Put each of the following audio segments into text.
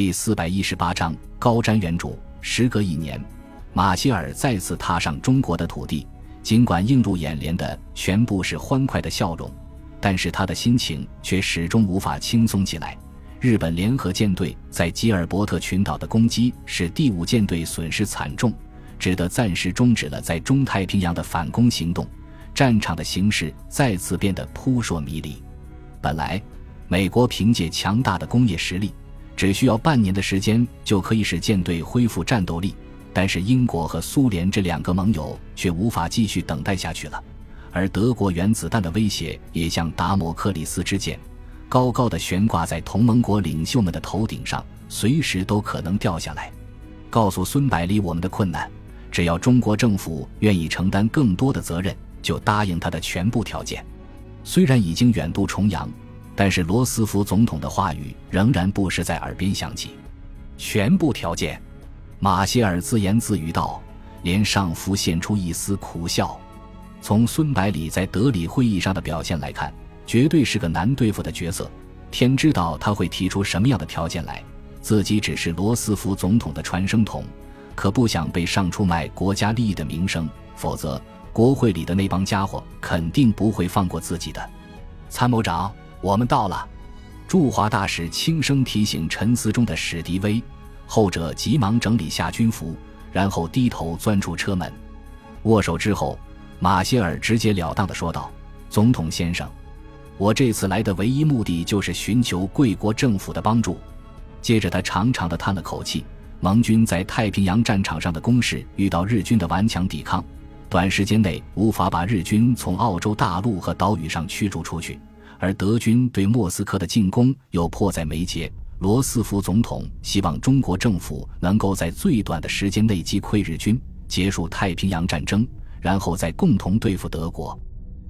第四百一十八章高瞻远瞩。时隔一年，马歇尔再次踏上中国的土地。尽管映入眼帘的全部是欢快的笑容，但是他的心情却始终无法轻松起来。日本联合舰队在吉尔伯特群岛的攻击使第五舰队损失惨重，只得暂时终止了在中太平洋的反攻行动。战场的形势再次变得扑朔迷离。本来，美国凭借强大的工业实力。只需要半年的时间就可以使舰队恢复战斗力，但是英国和苏联这两个盟友却无法继续等待下去了，而德国原子弹的威胁也像达摩克里斯之剑，高高的悬挂在同盟国领袖们的头顶上，随时都可能掉下来。告诉孙百里我们的困难，只要中国政府愿意承担更多的责任，就答应他的全部条件。虽然已经远渡重洋。但是罗斯福总统的话语仍然不时在耳边响起。全部条件，马歇尔自言自语道，脸上浮现出一丝苦笑。从孙百里在德里会议上的表现来看，绝对是个难对付的角色。天知道他会提出什么样的条件来。自己只是罗斯福总统的传声筒，可不想被上出卖国家利益的名声，否则国会里的那帮家伙肯定不会放过自己的。参谋长。我们到了，驻华大使轻声提醒沉思中的史迪威，后者急忙整理下军服，然后低头钻出车门。握手之后，马歇尔直截了当的说道：“总统先生，我这次来的唯一目的就是寻求贵国政府的帮助。”接着，他长长的叹了口气：“盟军在太平洋战场上的攻势遇到日军的顽强抵抗，短时间内无法把日军从澳洲大陆和岛屿上驱逐出去。”而德军对莫斯科的进攻又迫在眉睫。罗斯福总统希望中国政府能够在最短的时间内击溃日军，结束太平洋战争，然后再共同对付德国。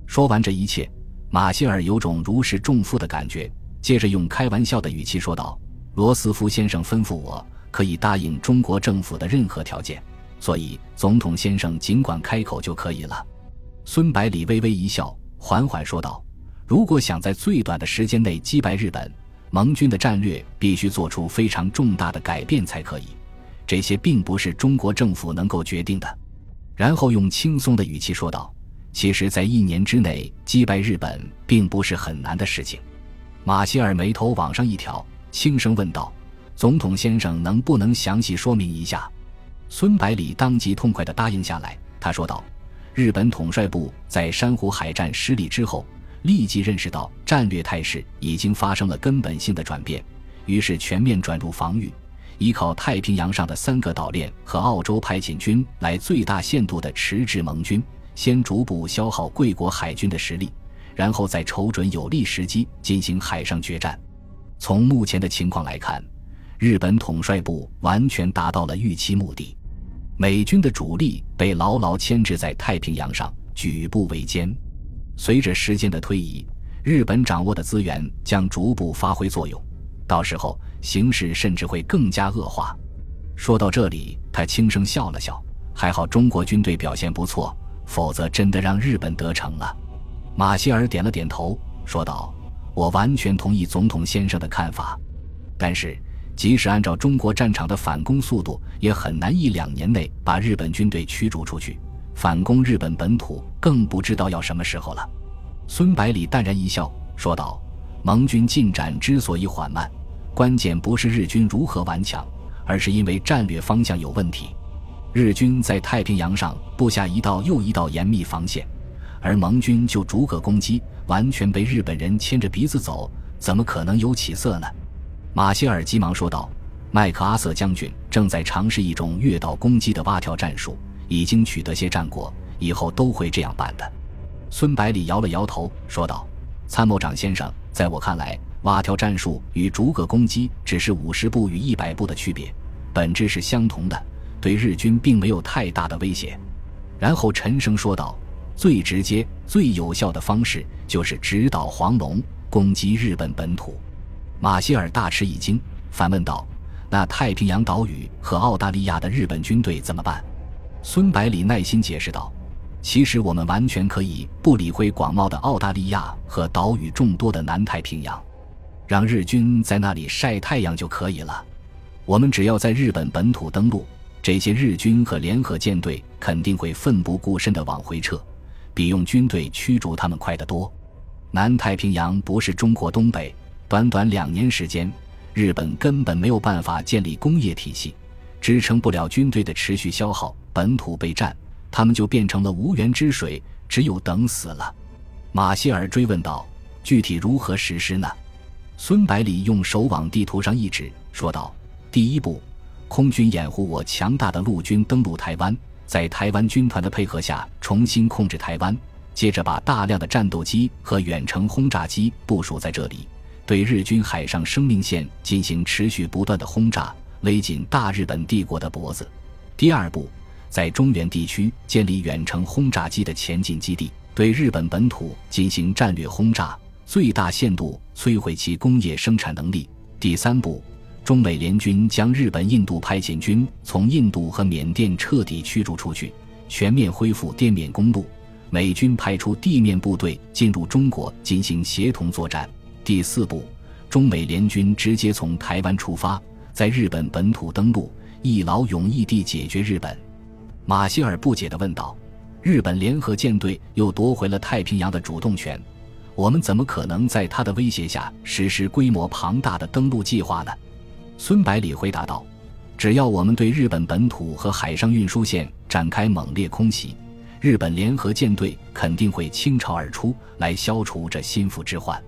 说完这一切，马歇尔有种如释重负的感觉，接着用开玩笑的语气说道：“罗斯福先生吩咐我可以答应中国政府的任何条件，所以总统先生尽管开口就可以了。”孙百里微微一笑，缓缓说道。如果想在最短的时间内击败日本，盟军的战略必须做出非常重大的改变才可以。这些并不是中国政府能够决定的。然后用轻松的语气说道：“其实，在一年之内击败日本并不是很难的事情。”马歇尔眉头往上一挑，轻声问道：“总统先生，能不能详细说明一下？”孙百里当即痛快地答应下来。他说道：“日本统帅部在珊瑚海战失利之后。”立即认识到战略态势已经发生了根本性的转变，于是全面转入防御，依靠太平洋上的三个岛链和澳洲派遣军来最大限度地迟滞盟军，先逐步消耗贵国海军的实力，然后再瞅准有利时机进行海上决战。从目前的情况来看，日本统帅部完全达到了预期目的，美军的主力被牢牢牵制在太平洋上，举步维艰。随着时间的推移，日本掌握的资源将逐步发挥作用，到时候形势甚至会更加恶化。说到这里，他轻声笑了笑，还好中国军队表现不错，否则真的让日本得逞了。马歇尔点了点头，说道：“我完全同意总统先生的看法，但是即使按照中国战场的反攻速度，也很难一两年内把日本军队驱逐出去。”反攻日本本土，更不知道要什么时候了。孙百里淡然一笑，说道：“盟军进展之所以缓慢，关键不是日军如何顽强，而是因为战略方向有问题。日军在太平洋上布下一道又一道严密防线，而盟军就逐个攻击，完全被日本人牵着鼻子走，怎么可能有起色呢？”马歇尔急忙说道：“麦克阿瑟将军正在尝试一种越岛攻击的蛙跳战术。”已经取得些战果，以后都会这样办的。孙百里摇了摇头，说道：“参谋长先生，在我看来，蛙跳战术与逐个攻击只是五十步与一百步的区别，本质是相同的，对日军并没有太大的威胁。”然后沉声说道：“最直接、最有效的方式就是直捣黄龙，攻击日本本土。”马歇尔大吃一惊，反问道：“那太平洋岛屿和澳大利亚的日本军队怎么办？”孙百里耐心解释道：“其实我们完全可以不理会广袤的澳大利亚和岛屿众多的南太平洋，让日军在那里晒太阳就可以了。我们只要在日本本土登陆，这些日军和联合舰队肯定会奋不顾身地往回撤，比用军队驱逐他们快得多。南太平洋不是中国东北，短短两年时间，日本根本没有办法建立工业体系，支撑不了军队的持续消耗，本土备战，他们就变成了无源之水，只有等死了。马歇尔追问道：“具体如何实施呢？”孙百里用手往地图上一指，说道：“第一步，空军掩护我强大的陆军登陆台湾，在台湾军团的配合下重新控制台湾。接着把大量的战斗机和远程轰炸机部署在这里，对日军海上生命线进行持续不断的轰炸，勒紧大日本帝国的脖子。第二步，在中原地区建立远程轰炸机的前进基地。”对日本本土进行战略轰炸，最大限度摧毁其工业生产能力。第三步，中美联军将日本印度派遣军从印度和缅甸彻底驱逐出去，全面恢复滇缅公路。美军派出地面部队进入中国进行协同作战。第四步，中美联军直接从台湾出发，在日本本土登陆，一劳永逸地解决日本。马歇尔不解地问道。日本联合舰队又夺回了太平洋的主动权，我们怎么可能在他的威胁下实施规模庞大的登陆计划呢？孙百里回答道：“只要我们对日本本土和海上运输线展开猛烈空袭，日本联合舰队肯定会倾巢而出，来消除这心腹之患。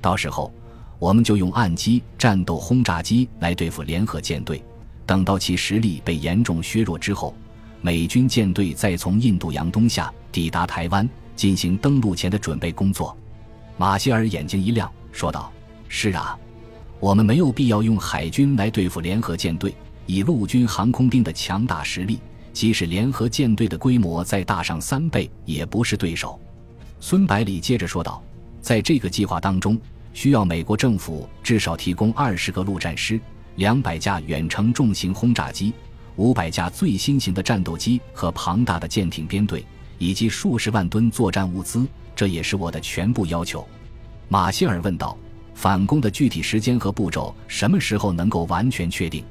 到时候，我们就用岸基战斗轰炸机来对付联合舰队，等到其实力被严重削弱之后。”美军舰队再从印度洋东下抵达台湾，进行登陆前的准备工作。马歇尔眼睛一亮，说道：“是啊，我们没有必要用海军来对付联合舰队。以陆军航空兵的强大实力，即使联合舰队的规模再大上三倍，也不是对手。”孙百里接着说道：“在这个计划当中，需要美国政府至少提供二十个陆战师、两百架远程重型轰炸机。”五百架最新型的战斗机和庞大的舰艇编队，以及数十万吨作战物资，这也是我的全部要求。马歇尔问道：“反攻的具体时间和步骤，什么时候能够完全确定？”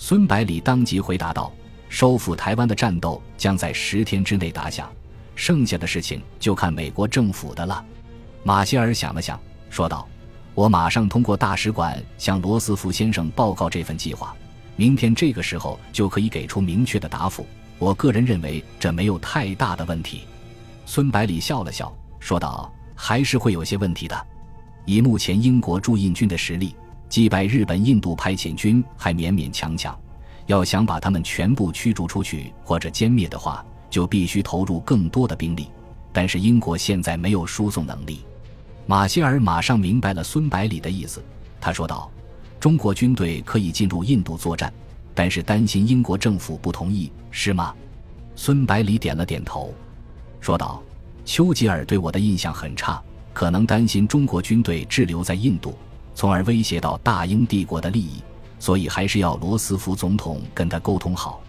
孙百里当即回答道：“收复台湾的战斗将在十天之内打响，剩下的事情就看美国政府的了。”马歇尔想了想，说道：“我马上通过大使馆向罗斯福先生报告这份计划。”明天这个时候就可以给出明确的答复。我个人认为这没有太大的问题。孙百里笑了笑，说道：“还是会有些问题的。以目前英国驻印军的实力，击败日本印度派遣军还勉勉强强。要想把他们全部驱逐出去或者歼灭的话，就必须投入更多的兵力。但是英国现在没有输送能力。”马歇尔马上明白了孙百里的意思，他说道。中国军队可以进入印度作战，但是担心英国政府不同意，是吗？孙百里点了点头，说道：“丘吉尔对我的印象很差，可能担心中国军队滞留在印度，从而威胁到大英帝国的利益，所以还是要罗斯福总统跟他沟通好。”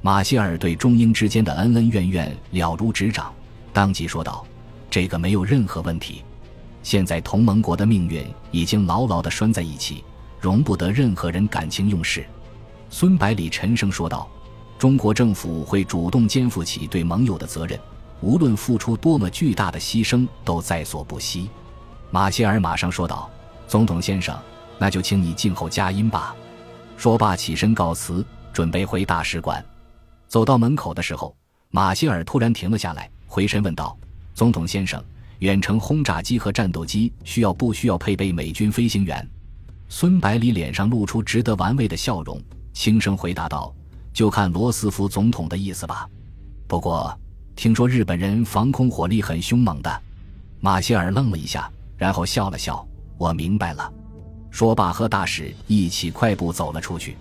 马歇尔对中英之间的恩恩怨怨了如指掌，当即说道：“这个没有任何问题。现在同盟国的命运已经牢牢地拴在一起。”容不得任何人感情用事，孙百里沉声说道：“中国政府会主动肩负起对盟友的责任，无论付出多么巨大的牺牲，都在所不惜。”马歇尔马上说道：“总统先生，那就请你静候佳音吧。”说罢起身告辞，准备回大使馆。走到门口的时候，马歇尔突然停了下来，回身问道：“总统先生，远程轰炸机和战斗机需要不需要配备美军飞行员？”孙百里脸上露出值得玩味的笑容，轻声回答道：“就看罗斯福总统的意思吧。不过，听说日本人防空火力很凶猛的。”马歇尔愣了一下，然后笑了笑：“我明白了。”说罢，和大使一起快步走了出去。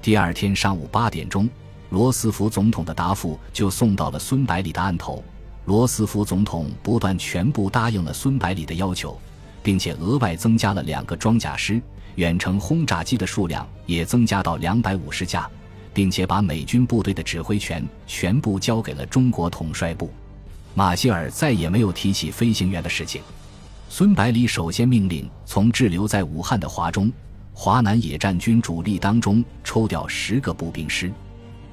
第二天上午八点钟，罗斯福总统的答复就送到了孙百里的案头。罗斯福总统不但全部答应了孙百里的要求，并且额外增加了两个装甲师。远程轰炸机的数量也增加到两百五十架，并且把美军部队的指挥权全部交给了中国统帅部。马歇尔再也没有提起飞行员的事情。孙百里首先命令从滞留在武汉的华中、华南野战军主力当中抽调十个步兵师，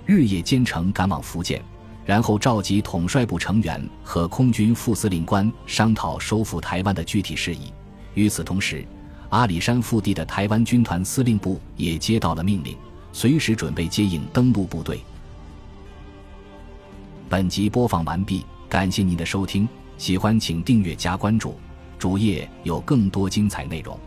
日夜兼程赶往福建，然后召集统帅部成员和空军副司令官商讨收复台湾的具体事宜。与此同时，阿里山腹地的台湾军团司令部也接到了命令，随时准备接应登陆部队。本集播放完毕，感谢您的收听，喜欢请订阅加关注，主页有更多精彩内容。